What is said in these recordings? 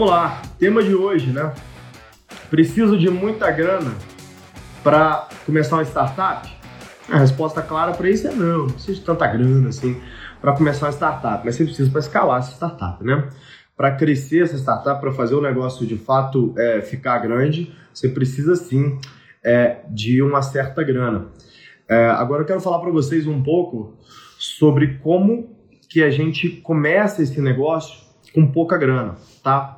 Vamos lá, tema de hoje, né? Preciso de muita grana para começar uma startup? A resposta clara para isso é não, não precisa de tanta grana assim para começar uma startup, mas você precisa para escalar essa startup, né? Para crescer essa startup, para fazer o negócio de fato é, ficar grande, você precisa sim é, de uma certa grana. É, agora eu quero falar para vocês um pouco sobre como que a gente começa esse negócio com pouca grana, tá?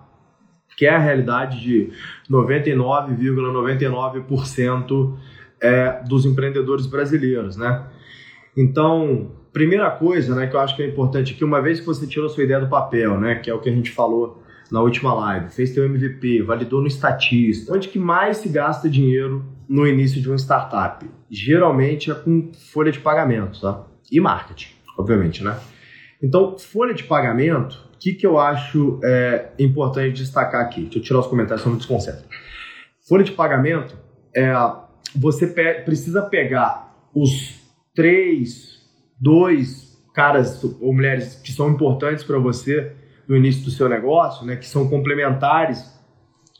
Que é a realidade de 99,99% ,99 é, dos empreendedores brasileiros, né? Então, primeira coisa, né, que eu acho que é importante que uma vez que você tirou sua ideia do papel, né, que é o que a gente falou na última live, fez teu MVP, validou no estatista, onde que mais se gasta dinheiro no início de uma startup? Geralmente é com folha de pagamento, tá? E marketing, obviamente, né? Então, folha de pagamento que, que eu acho é, importante destacar aqui? Deixa eu tirar os comentários, senão me desconcentro. Folha de pagamento, é, você pe precisa pegar os três, dois caras ou mulheres que são importantes para você no início do seu negócio, né, que são complementares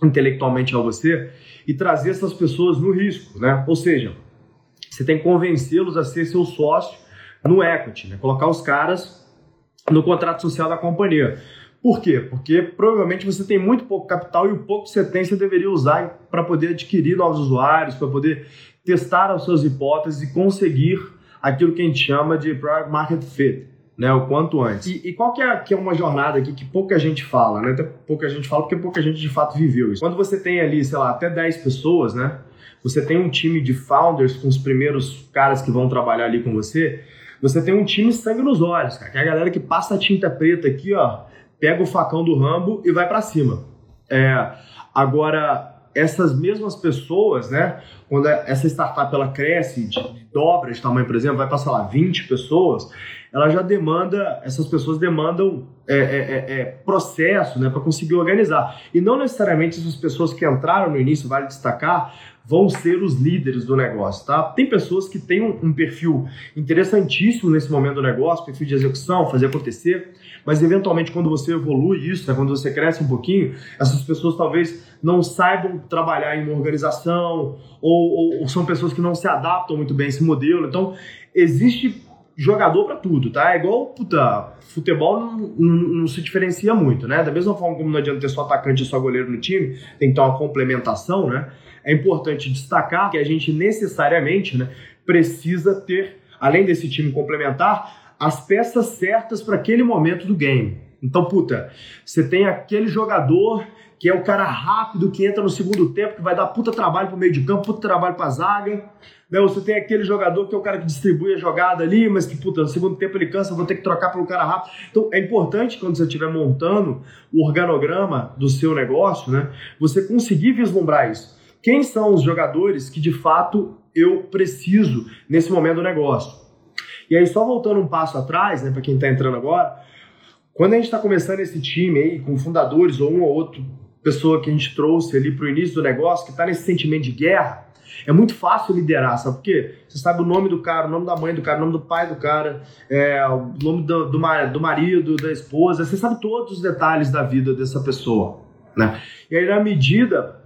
intelectualmente a você, e trazer essas pessoas no risco. Né? Ou seja, você tem que convencê-los a ser seu sócio no equity, né? colocar os caras no contrato social da companhia. Por quê? Porque provavelmente você tem muito pouco capital e o pouco que você tem você deveria usar para poder adquirir novos usuários, para poder testar as suas hipóteses e conseguir aquilo que a gente chama de product market fit, né? O quanto antes. E, e qual que é, que é uma jornada aqui que pouca gente fala, né? Até pouca gente fala porque pouca gente de fato viveu isso. Quando você tem ali, sei lá, até 10 pessoas, né? Você tem um time de founders com os primeiros caras que vão trabalhar ali com você você tem um time sangue nos olhos, cara, que é a galera que passa a tinta preta aqui, ó, pega o facão do Rambo e vai para cima. É, agora, essas mesmas pessoas, né, quando essa startup ela cresce, de, dobra de tamanho, por exemplo, vai passar lá 20 pessoas, ela já demanda, essas pessoas demandam é, é, é, é processo né, para conseguir organizar. E não necessariamente essas pessoas que entraram no início, vale destacar, vão ser os líderes do negócio, tá? Tem pessoas que têm um, um, perfil interessantíssimo nesse momento do negócio, perfil de execução, fazer acontecer, mas eventualmente quando você evolui isso, né, quando você cresce um pouquinho, essas pessoas talvez não saibam trabalhar em uma organização ou, ou, ou são pessoas que não se adaptam muito bem a esse modelo. Então, existe jogador para tudo, tá? É igual, puta, futebol não, não, não, se diferencia muito, né? Da mesma forma como não adianta ter só atacante e só goleiro no time, tem que ter uma complementação, né? é importante destacar que a gente necessariamente né, precisa ter, além desse time complementar, as peças certas para aquele momento do game. Então, puta, você tem aquele jogador que é o cara rápido que entra no segundo tempo, que vai dar puta trabalho pro meio de campo, puta trabalho pra zaga. Né? Você tem aquele jogador que é o cara que distribui a jogada ali, mas que, puta, no segundo tempo ele cansa, vou ter que trocar pelo cara rápido. Então é importante quando você estiver montando o organograma do seu negócio, né? Você conseguir vislumbrar isso. Quem são os jogadores que de fato eu preciso nesse momento do negócio? E aí, só voltando um passo atrás, né, para quem está entrando agora, quando a gente está começando esse time aí, com fundadores ou um ou outro pessoa que a gente trouxe ali para o início do negócio, que está nesse sentimento de guerra, é muito fácil liderar, sabe por quê? Você sabe o nome do cara, o nome da mãe do cara, o nome do pai do cara, é, o nome do, do, do marido, da esposa, você sabe todos os detalhes da vida dessa pessoa, né? E aí, na medida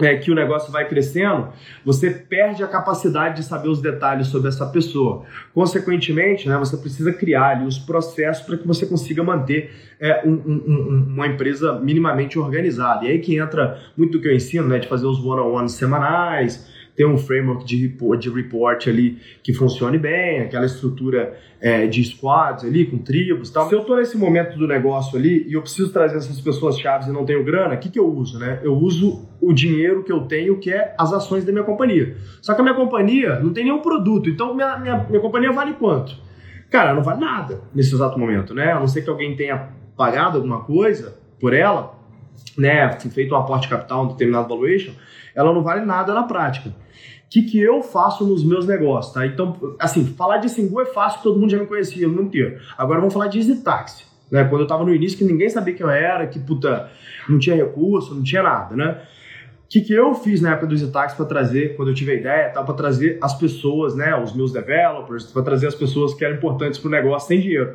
é, que o negócio vai crescendo, você perde a capacidade de saber os detalhes sobre essa pessoa. Consequentemente, né, você precisa criar ali os processos para que você consiga manter é, um, um, um, uma empresa minimamente organizada. E aí que entra muito do que eu ensino, né, de fazer os one-on-ones semanais, ter um framework de report, de report ali que funcione bem, aquela estrutura é, de squads ali, com tribos e tal. Se eu estou nesse momento do negócio ali e eu preciso trazer essas pessoas chaves e não tenho grana, o que, que eu uso? Né? Eu uso o dinheiro que eu tenho, que é as ações da minha companhia. Só que a minha companhia não tem nenhum produto, então minha, minha, minha companhia vale quanto? Cara, não vale nada nesse exato momento, né? A não ser que alguém tenha pagado alguma coisa por ela, né, feito um aporte capital, um determinado valuation, ela não vale nada na prática. O que, que eu faço nos meus negócios, tá? Então, assim, falar de Singu é fácil, todo mundo já me conhecia, não inteiro. Agora vamos falar de Easy Taxi, né? Quando eu tava no início, que ninguém sabia quem eu era, que, puta, não tinha recurso, não tinha nada, né? O que, que eu fiz na época do Easy Taxi para trazer, quando eu tive a ideia, tá, para trazer as pessoas, né, os meus developers, para trazer as pessoas que eram importantes para o negócio sem dinheiro.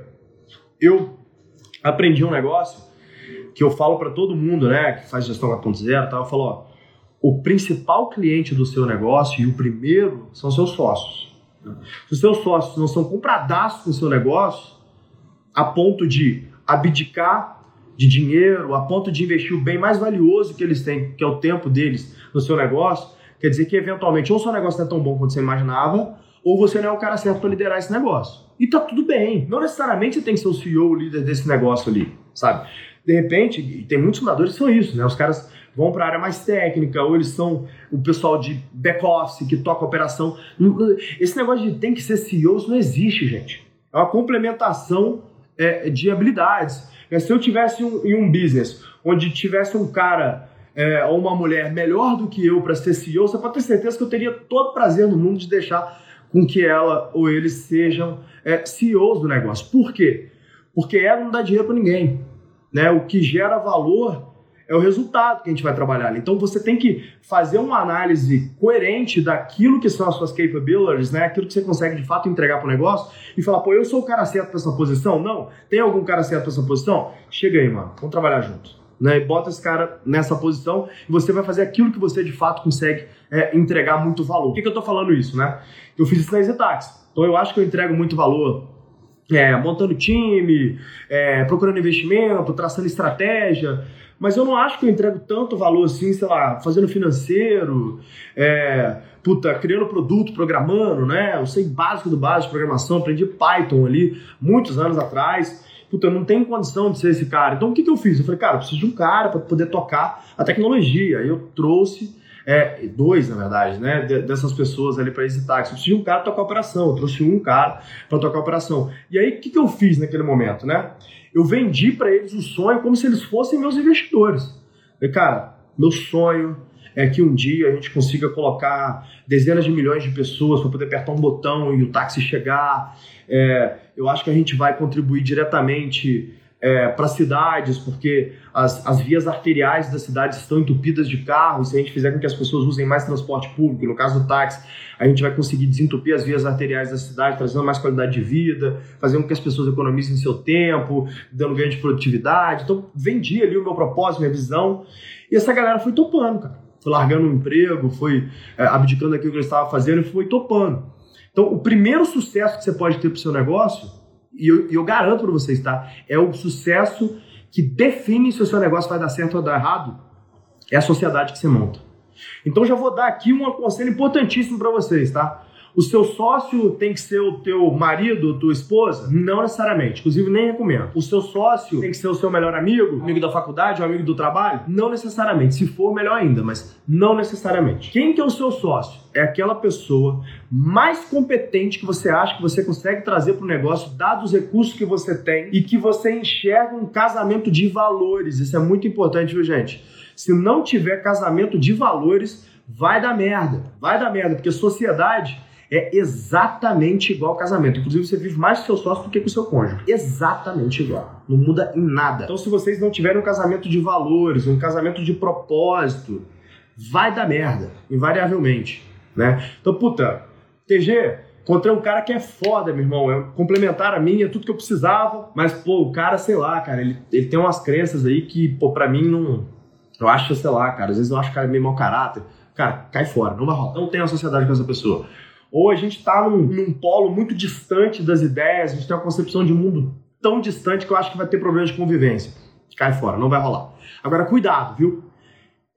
Eu aprendi um negócio que eu falo para todo mundo, né, que faz gestão 4.0, tá? Eu falo, ó, o principal cliente do seu negócio e o primeiro são seus sócios. Se os seus sócios não são compradaços com o seu negócio, a ponto de abdicar de dinheiro, a ponto de investir o bem mais valioso que eles têm, que é o tempo deles no seu negócio, quer dizer que eventualmente ou o seu negócio não é tão bom quanto você imaginava, ou você não é o cara certo para liderar esse negócio. E tá tudo bem. Não necessariamente você tem que ser o CEO, o líder desse negócio ali, sabe? De repente, tem muitos fundadores que são isso, né? Os caras vão para a área mais técnica, ou eles são o pessoal de back-office que toca operação. Esse negócio de tem que ser CEO, isso não existe, gente. É uma complementação é, de habilidades. É, se eu tivesse um, em um business onde tivesse um cara é, ou uma mulher melhor do que eu para ser CEO, você pode ter certeza que eu teria todo prazer no mundo de deixar com que ela ou eles sejam é, CEOs do negócio. Por quê? Porque ela não dá dinheiro para ninguém. Né? O que gera valor é o resultado que a gente vai trabalhar. Então você tem que fazer uma análise coerente daquilo que são as suas capabilities, né? Aquilo que você consegue de fato entregar para o negócio e falar, pô, eu sou o cara certo para essa posição? Não. Tem algum cara certo para essa posição? Chega aí, mano. Vamos trabalhar junto. Né, e bota esse cara nessa posição e você vai fazer aquilo que você de fato consegue é, entregar muito valor. Por que, que eu estou falando isso, né? Eu fiz isso na Exetax. Então eu acho que eu entrego muito valor é, montando time, é, procurando investimento, traçando estratégia, mas eu não acho que eu entrego tanto valor assim, sei lá, fazendo financeiro, é, puta, criando produto, programando, né? Eu sei básico do básico de programação, aprendi Python ali muitos anos atrás. Puta, eu não tenho condição de ser esse cara. Então o que, que eu fiz? Eu falei, cara, eu preciso de um cara para poder tocar a tecnologia. Aí eu trouxe é, dois, na verdade, né, dessas pessoas ali para esse táxi. Eu preciso de um cara para tocar a operação, eu trouxe um cara para tocar a operação. E aí, o que, que eu fiz naquele momento, né? eu vendi para eles o sonho como se eles fossem meus investidores. Cara, meu sonho é que um dia a gente consiga colocar dezenas de milhões de pessoas para poder apertar um botão e o táxi chegar. É, eu acho que a gente vai contribuir diretamente é, para cidades, porque as, as vias arteriais das cidades estão entupidas de carros. Se a gente fizer com que as pessoas usem mais transporte público, no caso do táxi, a gente vai conseguir desentupir as vias arteriais da cidade, trazendo mais qualidade de vida, fazendo com que as pessoas economizem seu tempo, dando ganho de produtividade. Então, vendi ali o meu propósito, minha visão, e essa galera foi topando, cara. Foi largando um emprego, foi é, abdicando daquilo que eu estava fazendo e foi topando. Então, o primeiro sucesso que você pode ter para o seu negócio e eu, eu garanto para vocês, tá? É o sucesso que define se o seu negócio vai dar certo ou dar errado, é a sociedade que você monta. Então já vou dar aqui um conselho importantíssimo para vocês, tá? O seu sócio tem que ser o teu marido, tua esposa? Não necessariamente. Inclusive, nem recomendo. O seu sócio tem que ser o seu melhor amigo, amigo da faculdade, ou amigo do trabalho? Não necessariamente. Se for, melhor ainda, mas não necessariamente. Quem que é o seu sócio? É aquela pessoa mais competente que você acha que você consegue trazer para o negócio, dados os recursos que você tem e que você enxerga um casamento de valores. Isso é muito importante, viu, gente? Se não tiver casamento de valores, vai dar merda. Vai dar merda, porque sociedade é exatamente igual ao casamento. Inclusive, você vive mais com seu sócio do que com seu cônjuge. Exatamente igual. Não muda em nada. Então, se vocês não tiverem um casamento de valores, um casamento de propósito, vai dar merda, invariavelmente. Né? Então, puta, TG, encontrei um cara que é foda, meu irmão. É complementar a minha, tudo que eu precisava. Mas, pô, o cara, sei lá, cara, ele, ele tem umas crenças aí que, pô, pra mim não. Eu acho, sei lá, cara, às vezes eu acho o cara é meio mau caráter. Cara, cai fora, não vai rolar. Não tem uma sociedade com essa pessoa ou a gente está num, num, polo muito distante das ideias, a gente tem uma concepção de mundo tão distante que eu acho que vai ter problemas de convivência. Cai fora, não vai rolar. Agora, cuidado, viu?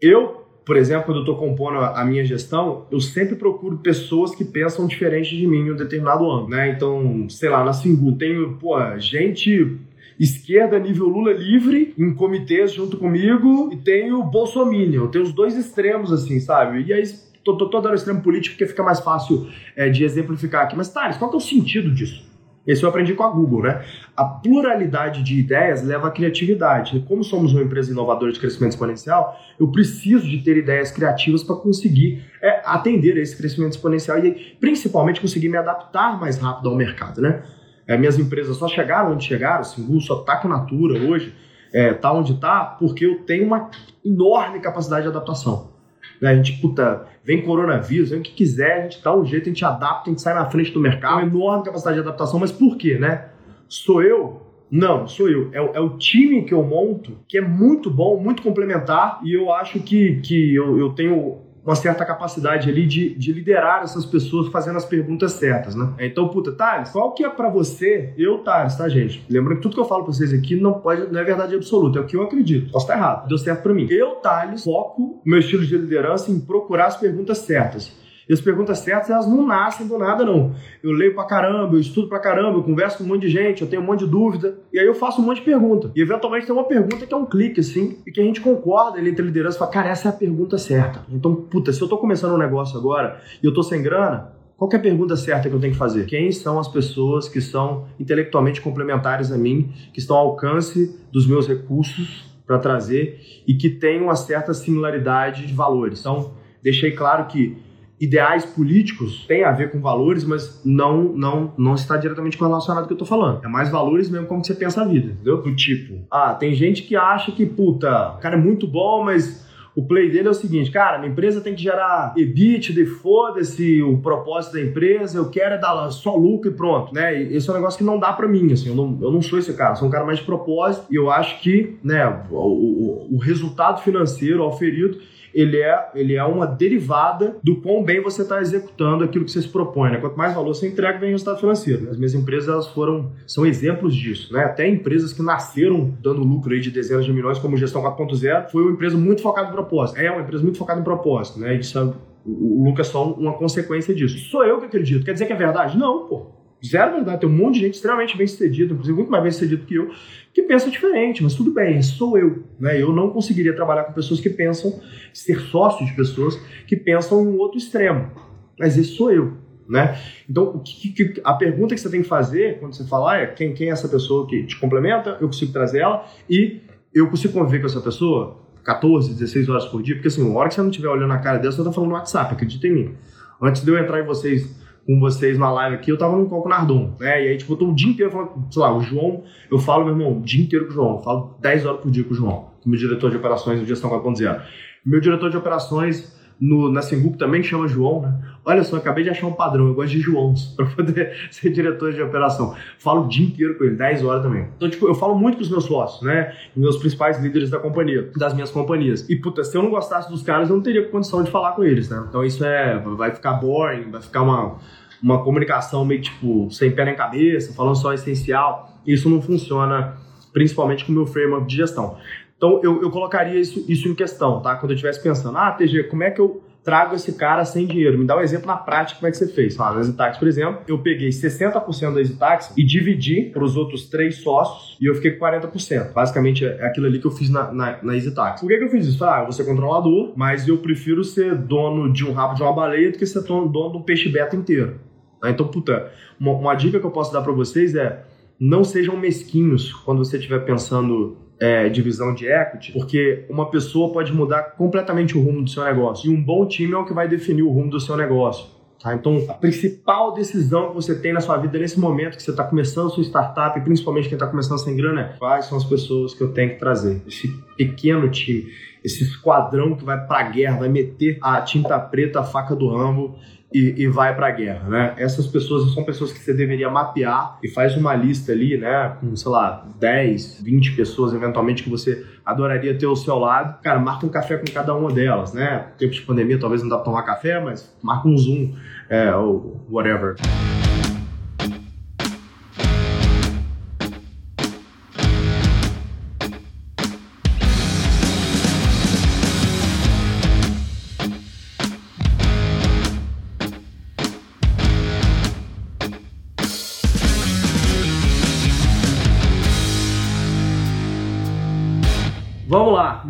Eu, por exemplo, quando eu estou compondo a minha gestão, eu sempre procuro pessoas que pensam diferente de mim em um determinado âmbito, né? Então, sei lá, na Singu, tenho, pô, gente esquerda nível Lula livre em comitês junto comigo e tenho Bolsonaro. Tenho os dois extremos assim, sabe? E aí tô, tô, tô dando extremo político porque fica mais fácil é, de exemplificar aqui. Mas, Thales, qual que é o sentido disso? Esse eu aprendi com a Google, né? A pluralidade de ideias leva à criatividade. Como somos uma empresa inovadora de crescimento exponencial, eu preciso de ter ideias criativas para conseguir é, atender a esse crescimento exponencial e principalmente conseguir me adaptar mais rápido ao mercado, né? É, minhas empresas só chegaram onde chegaram, Singu só está com Natura hoje, é, tá onde está, porque eu tenho uma enorme capacidade de adaptação. Né? A gente, puta, vem coronavírus, vem o que quiser, a gente dá um jeito, a gente adapta, a gente sai na frente do mercado, uma enorme capacidade de adaptação, mas por quê, né? Sou eu? Não, sou eu. É, é, o time que eu monto, que é muito bom, muito complementar, e eu acho que, que eu, eu tenho uma certa capacidade ali de, de liderar essas pessoas fazendo as perguntas certas, né? Então, puta, Thales, qual que é para você, eu, Thales, tá, gente? Lembrando que tudo que eu falo pra vocês aqui não pode, não é verdade absoluta, é o que eu acredito. Posso estar errado, deu certo para mim. Eu, Thales, foco meu estilo de liderança em procurar as perguntas certas. E as perguntas certas, elas não nascem do nada, não. Eu leio pra caramba, eu estudo pra caramba, eu converso com um monte de gente, eu tenho um monte de dúvida, e aí eu faço um monte de pergunta. E eventualmente tem uma pergunta que é um clique, assim, e que a gente concorda ele entre liderança e fala, cara, essa é a pergunta certa. Então, puta, se eu tô começando um negócio agora e eu tô sem grana, qual é a pergunta certa que eu tenho que fazer? Quem são as pessoas que são intelectualmente complementares a mim, que estão ao alcance dos meus recursos para trazer e que têm uma certa similaridade de valores? Então, deixei claro que ideais políticos têm a ver com valores, mas não não não está diretamente correlacionado com o que eu tô falando. É mais valores mesmo como você pensa a vida, entendeu? Do tipo, ah, tem gente que acha que, puta, o cara é muito bom, mas o play dele é o seguinte, cara, minha empresa tem que gerar EBITDA foda-se o propósito da empresa, eu quero é dar só lucro e pronto, né? Esse é um negócio que não dá para mim, assim, eu não, eu não sou esse cara, sou um cara mais de propósito e eu acho que, né, o, o, o resultado financeiro auferido ele é, ele é uma derivada do quão bem você está executando aquilo que você se propõe. Né? Quanto mais valor você entrega, vem resultado financeiro. As minhas empresas elas foram, são exemplos disso. Né? Até empresas que nasceram dando lucro aí de dezenas de milhões, como Gestão 4.0, foi uma empresa muito focada em propósito. É uma empresa muito focada em propósito. Né? Isso é, o, o Lucas é só uma consequência disso. Sou eu que acredito. Quer dizer que é verdade? Não, pô. Zero verdade. Tem um monte de gente extremamente bem sucedida, inclusive muito mais bem sucedido que eu, que pensa diferente, mas tudo bem, sou eu. Né? Eu não conseguiria trabalhar com pessoas que pensam, ser sócio de pessoas que pensam em um outro extremo. Mas esse sou eu. Né? Então, que, que, a pergunta que você tem que fazer quando você falar é quem, quem é essa pessoa que te complementa, eu consigo trazer ela e eu consigo conviver com essa pessoa 14, 16 horas por dia, porque assim, uma hora que você não estiver olhando na cara dela, você está falando no WhatsApp, acredita em mim. Antes de eu entrar em vocês com vocês na live aqui, eu tava num call Nardon, né? E aí, tipo, eu tô o dia inteiro falando, sei lá, o João, eu falo, meu irmão, o dia inteiro com o João, eu falo 10 horas por dia com o João, com o meu diretor de operações do Gestão 4.0. Meu diretor de operações no, na Singup também chama João, né? Olha só, acabei de achar um padrão, eu gosto de Joãos para poder ser diretor de operação. Falo o dia inteiro com ele, 10 horas também. Então, tipo, eu falo muito com os meus sócios, né? Meus principais líderes da companhia, das minhas companhias. E, puta, se eu não gostasse dos caras, eu não teria condição de falar com eles, né? Então, isso é, vai ficar boring, vai ficar uma uma comunicação meio tipo sem pé nem cabeça, falando só essencial. Isso não funciona, principalmente com o meu framework de gestão. Então eu, eu colocaria isso, isso em questão, tá? Quando eu estivesse pensando, ah, TG, como é que eu trago esse cara sem dinheiro. Me dá um exemplo na prática como é que você fez. Fala, na por exemplo, eu peguei 60% da EasyTax e dividi para os outros três sócios e eu fiquei com 40%. Basicamente é aquilo ali que eu fiz na, na, na EasyTax. Por que, que eu fiz isso? Ah, eu vou ser controlador, mas eu prefiro ser dono de um rabo de uma baleia do que ser dono de um peixe beta inteiro. Tá? Então, puta, uma, uma dica que eu posso dar para vocês é não sejam mesquinhos quando você estiver pensando é, divisão de equity, porque uma pessoa pode mudar completamente o rumo do seu negócio. E um bom time é o que vai definir o rumo do seu negócio. Tá? Então, a principal decisão que você tem na sua vida nesse momento que você está começando a sua startup, principalmente quem está começando sem grana, é quais são as pessoas que eu tenho que trazer. Esse pequeno time, esse esquadrão que vai para a guerra, vai meter a tinta preta, a faca do Rambo e, e vai para a guerra, né? Essas pessoas são pessoas que você deveria mapear e faz uma lista ali, né? Com, sei lá, 10, 20 pessoas eventualmente que você adoraria ter ao seu lado. Cara, marca um café com cada uma delas, né? Tempo de pandemia talvez não dá pra tomar café, mas marca um Zoom é, ou whatever.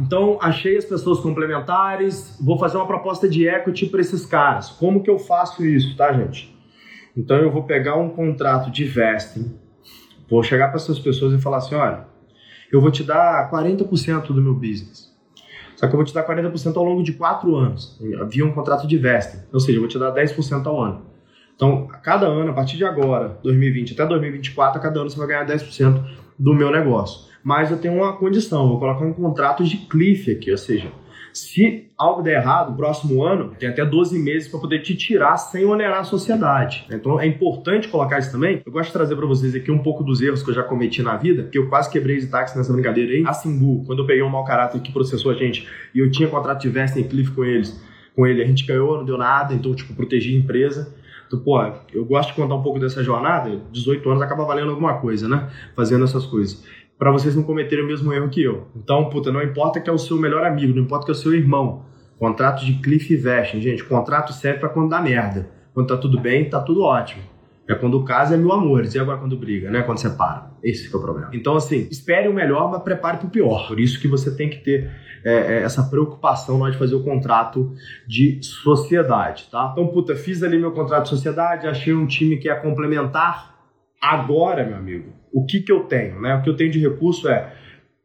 Então, achei as pessoas complementares. Vou fazer uma proposta de equity para esses caras. Como que eu faço isso, tá, gente? Então, eu vou pegar um contrato de vesting, vou chegar para essas pessoas e falar assim: olha, eu vou te dar 40% do meu business. Só que eu vou te dar 40% ao longo de 4 anos. Havia um contrato de vesting. Ou seja, eu vou te dar 10% ao ano. Então, a cada ano, a partir de agora, 2020 até 2024, a cada ano você vai ganhar 10% do meu negócio mas eu tenho uma condição, vou colocar um contrato de cliff aqui, ou seja, se algo der errado, próximo ano, tem até 12 meses para poder te tirar sem onerar a sociedade. Então é importante colocar isso também. Eu gosto de trazer para vocês aqui um pouco dos erros que eu já cometi na vida, que eu quase quebrei de táxi nessa brincadeira aí. A Simbu, quando eu peguei um mau caráter que processou a gente e eu tinha contrato de vesting cliff com eles, com ele, a gente ganhou, não deu nada, então, tipo, protegi a empresa. Então, pô, eu gosto de contar um pouco dessa jornada. 18 anos acaba valendo alguma coisa, né? Fazendo essas coisas para vocês não cometerem o mesmo erro que eu. Então, puta, não importa que é o seu melhor amigo, não importa que é o seu irmão. Contrato de cliff vesting, gente. Contrato serve para quando dá merda. Quando tá tudo bem, tá tudo ótimo. É quando o caso é mil amores. E agora quando briga, né? Quando separa. Esse que é o problema. Então, assim, espere o melhor, mas prepare para o pior. Por isso que você tem que ter é, é, essa preocupação na hora de fazer o contrato de sociedade, tá? Então, puta, fiz ali meu contrato de sociedade, achei um time que é complementar. Agora, meu amigo, o que, que eu tenho, né? O que eu tenho de recurso é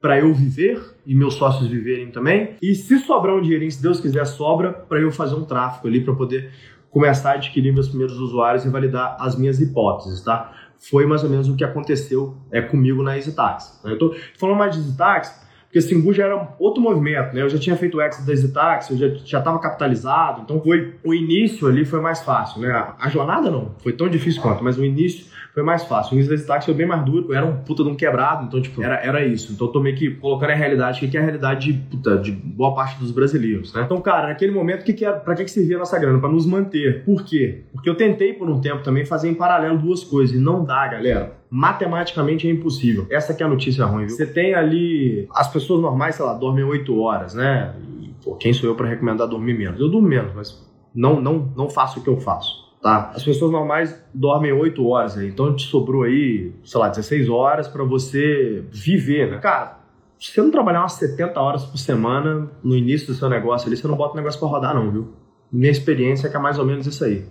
para eu viver e meus sócios viverem também. E se sobrar um dinheirinho, se Deus quiser, sobra para eu fazer um tráfego ali para poder começar a adquirir meus primeiros usuários e validar as minhas hipóteses, tá? Foi mais ou menos o que aconteceu é, comigo na EasyTax. Né? Eu tô falando mais de EasyTax porque Simbu já era outro movimento, né? Eu já tinha feito o exit da EasyTax, eu já estava capitalizado, então foi o início ali foi mais fácil, né? A jornada não, foi tão difícil quanto, mas o início foi mais fácil. O da Stax foi bem mais duro, eu era um puta de um quebrado, então, tipo, era, era isso. Então eu tô meio que colocando a realidade, que é a realidade de, puta, de boa parte dos brasileiros, né? Então, cara, naquele momento, que que era, pra que, que servia a nossa grana? Pra nos manter. Por quê? Porque eu tentei por um tempo também fazer em paralelo duas coisas, e não dá, galera matematicamente é impossível. Essa que é a notícia ruim, viu? Você tem ali as pessoas normais, sei lá, dormem 8 horas, né? E, pô, quem sou eu para recomendar dormir menos? Eu durmo menos, mas não não não faço o que eu faço tá? As pessoas normais dormem 8 horas aí, então te sobrou aí, sei lá, 16 horas para você viver, né? Cara, se você não trabalhar umas 70 horas por semana no início do seu negócio ali, você não bota o negócio para rodar não, viu? Minha experiência é que é mais ou menos isso aí.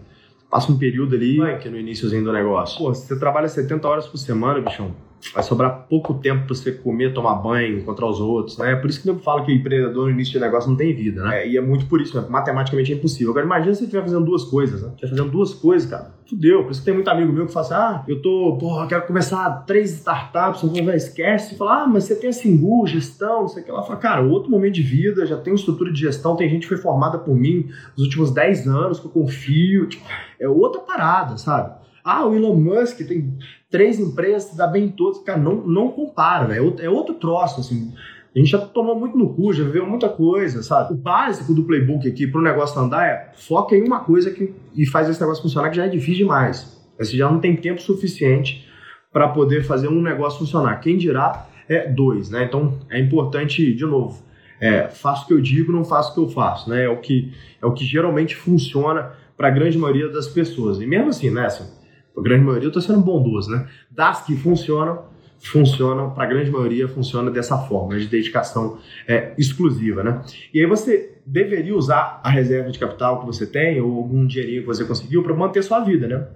Passa um período ali, que é no iníciozinho do negócio. Pô, se você trabalha 70 horas por semana, bichão, vai sobrar pouco tempo para você comer, tomar banho, encontrar os outros, né? Por isso que eu falo que o empreendedor no início de negócio não tem vida, né? É, e é muito por isso, né? matematicamente é impossível. Agora imagina se você estiver fazendo duas coisas, né? Estiver fazendo duas coisas, cara. Fudeu. Por isso que tem muito amigo meu que fala assim, ah, eu tô, porra, quero começar três startups, eu vou, esquece. Fala, ah, mas você tem a Singu, gestão, não sei o que lá. Fala, cara, outro momento de vida, já tenho estrutura de gestão, tem gente que foi formada por mim nos últimos 10 anos, que eu confio. Tipo, é outra parada, sabe? Ah, o Elon Musk tem três empresas, dá bem em todas. Cara, não, não compara, é outro, é outro troço, assim. A gente já tomou muito no cu, já viveu muita coisa, sabe? O básico do playbook aqui para o negócio andar é foca em uma coisa que, e faz esse negócio funcionar, que já é difícil demais. Você já não tem tempo suficiente para poder fazer um negócio funcionar. Quem dirá é dois, né? Então é importante, de novo, é, faço o que eu digo, não faço o que eu faço, né? É o que, é o que geralmente funciona para a grande maioria das pessoas. E mesmo assim, né, assim, a grande maioria, eu estou sendo bondoso, né? Das que funcionam, funcionam, para a grande maioria, funciona dessa forma, de dedicação é, exclusiva, né? E aí você deveria usar a reserva de capital que você tem, ou algum dinheirinho que você conseguiu, para manter sua vida, né?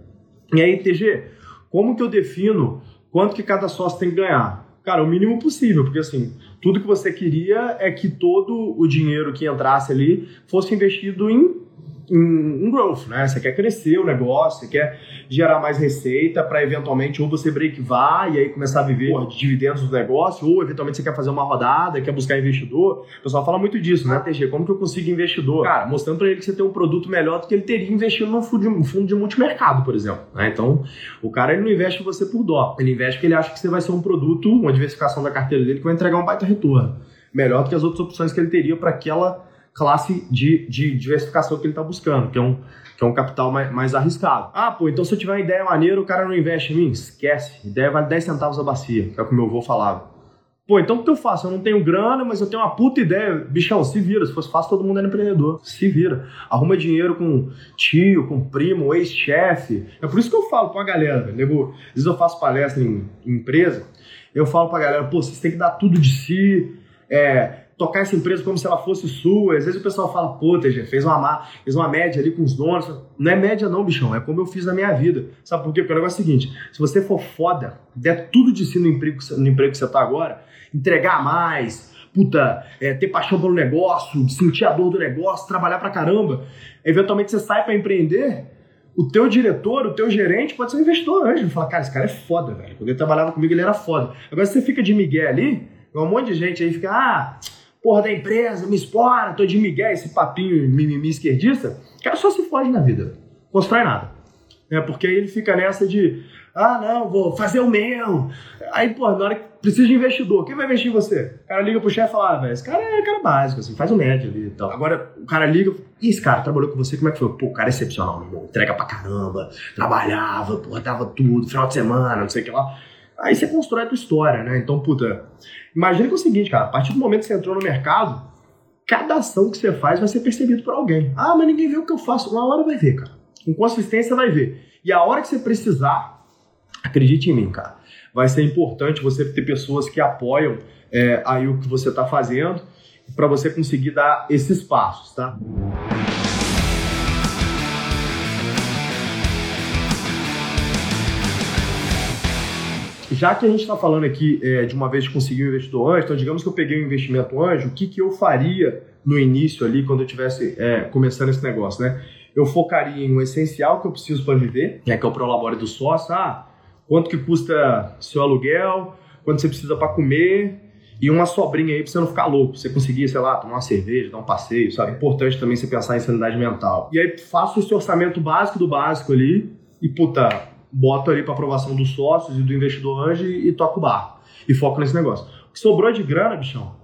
E aí, TG, como que eu defino quanto que cada sócio tem que ganhar? Cara, o mínimo possível, porque assim, tudo que você queria é que todo o dinheiro que entrasse ali fosse investido em em, em growth, né? Você quer crescer o negócio, você quer gerar mais receita para eventualmente ou você break-var e aí começar a viver porra, de dividendos do negócio, ou eventualmente você quer fazer uma rodada, quer buscar investidor. O pessoal fala muito disso, né? TG, como que eu consigo investidor? Cara, mostrando para ele que você tem um produto melhor do que ele teria investindo num fundo de, um fundo de multimercado, por exemplo. Né? Então, o cara ele não investe em você por dó, ele investe porque ele acha que você vai ser um produto, uma diversificação da carteira dele que vai entregar um baita retorno. Melhor do que as outras opções que ele teria para aquela classe de, de diversificação que ele está buscando, que é um, que é um capital mais, mais arriscado. Ah, pô, então se eu tiver uma ideia maneira, o cara não investe em mim? Esquece. Ideia vale 10 centavos a bacia, que é o que meu avô falava. Pô, então o que eu faço? Eu não tenho grana, mas eu tenho uma puta ideia. Bichão, se vira. Se fosse fácil, todo mundo era empreendedor. Se vira. Arruma dinheiro com tio, com primo, ex-chefe. É por isso que eu falo pra galera, velho. Às vezes eu faço palestra em, em empresa, eu falo pra galera, pô, vocês têm que dar tudo de si. É, tocar essa empresa como se ela fosse sua. Às vezes o pessoal fala, pô, TG, fez uma, fez uma média ali com os donos. Não é média não, bichão, é como eu fiz na minha vida. Sabe por quê? Porque o negócio é o seguinte, se você for foda, der tudo de si no emprego, no emprego que você tá agora, entregar mais, puta, é, ter paixão pelo negócio, sentir a dor do negócio, trabalhar pra caramba, eventualmente você sai para empreender, o teu diretor, o teu gerente pode ser um investidor antes. Ele fala, cara, esse cara é foda, velho. Quando ele trabalhava comigo, ele era foda. Agora, se você fica de migué ali, um monte de gente aí fica, ah, porra da empresa, me explora, tô de migué, esse papinho mimimi esquerdista, o cara só se foge na vida, constrói nada. É, porque aí ele fica nessa de, ah, não, vou fazer o meu. Aí, pô, na hora que precisa de investidor, quem vai investir em você? O cara liga pro chefe e fala, ah, velho, esse cara é cara básico, assim, faz o médio ali e tal. Agora, o cara liga, e esse cara trabalhou com você, como é que foi? Pô, o cara é excepcional, meu irmão, entrega pra caramba, trabalhava, porra, dava tudo, final de semana, não sei o que lá. Aí você constrói a tua história, né? Então, puta, imagina que é o seguinte, cara, a partir do momento que você entrou no mercado, cada ação que você faz vai ser percebido por alguém. Ah, mas ninguém vê o que eu faço. Uma hora vai ver, cara. Com consistência vai ver. E a hora que você precisar, acredite em mim, cara, vai ser importante você ter pessoas que apoiam é, aí o que você está fazendo para você conseguir dar esses passos, tá? Já que a gente está falando aqui é, de uma vez de conseguir um investidor anjo, então digamos que eu peguei um investimento anjo, o que, que eu faria no início ali, quando eu estivesse é, começando esse negócio, né? Eu focaria em um essencial que eu preciso para viver, né, que é o prolabore do sócio. Ah, quanto que custa seu aluguel, quanto você precisa para comer, e uma sobrinha aí pra você não ficar louco, você conseguir, sei lá, tomar uma cerveja, dar um passeio, sabe? É importante também você pensar em sanidade mental. E aí faço esse orçamento básico do básico ali, e puta, boto ali para aprovação dos sócios e do investidor anjo e, e toco o barco. E foco nesse negócio. O que sobrou de grana, bichão,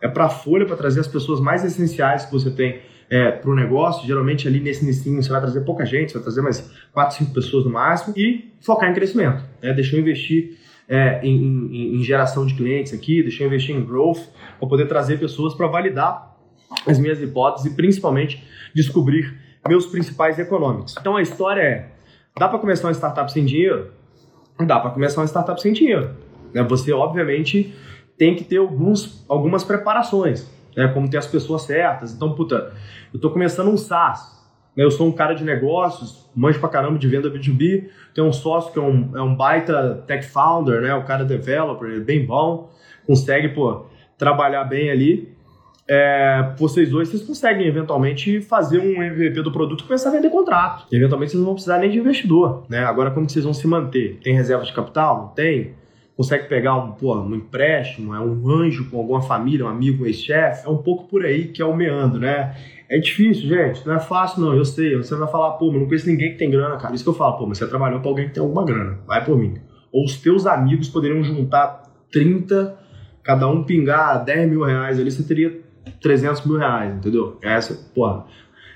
é para folha, para trazer as pessoas mais essenciais que você tem é, para o negócio. Geralmente ali nesse início você vai trazer pouca gente, você vai trazer mais 4, 5 pessoas no máximo e focar em crescimento. Né? Deixa eu investir é, em, em, em, geração de clientes aqui, deixa eu investir em growth para poder trazer pessoas para validar as minhas hipóteses e principalmente descobrir meus principais econômicos. Então a história é Dá para começar uma startup sem dinheiro? Dá para começar uma startup sem dinheiro. Né? Você, obviamente, tem que ter alguns, algumas preparações, né? como ter as pessoas certas. Então, puta, eu estou começando um SaaS. Né? Eu sou um cara de negócios, manjo pra caramba de venda B2B. Tenho um sócio que é um, é um baita tech founder, né? o cara é developer, bem bom, consegue pô, trabalhar bem ali é, vocês dois vocês conseguem eventualmente fazer um MVP do produto e começar a vender contrato. E, eventualmente vocês não vão precisar nem de investidor. Né? Agora, como vocês vão se manter? Tem reserva de capital? Não tem? Consegue pegar um, pô, um empréstimo, é um anjo com alguma família, um amigo, um ex-chefe? É um pouco por aí que é o meandro, né? É difícil, gente. Não é fácil, não. Eu sei. Você vai falar, pô, mas não conheço ninguém que tem grana, cara. Isso que eu falo, pô, mas você trabalhou pra alguém que tem alguma grana. Vai por mim. Ou os teus amigos poderiam juntar 30, cada um pingar 10 mil reais ali, você teria 300 mil reais, entendeu? Essa, porra.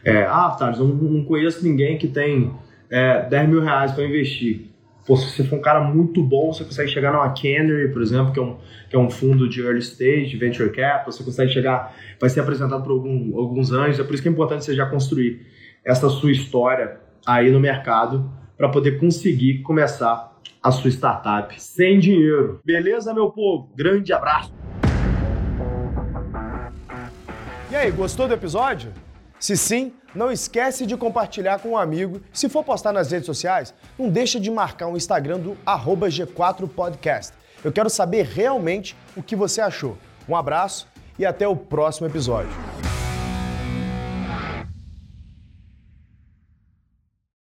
É, ah, Thales, eu não, conheço ninguém que tem é, 10 mil reais para investir. Pô, se você for um cara muito bom, você consegue chegar numa Canary, por exemplo, que é um, que é um fundo de early stage, venture capital, você consegue chegar, vai ser apresentado por algum, alguns anos, é por isso que é importante você já construir essa sua história aí no mercado para poder conseguir começar a sua startup sem dinheiro. Beleza, meu povo? Grande abraço! E aí, gostou do episódio? Se sim, não esquece de compartilhar com um amigo. Se for postar nas redes sociais, não deixa de marcar o Instagram do G4podcast. Eu quero saber realmente o que você achou. Um abraço e até o próximo episódio.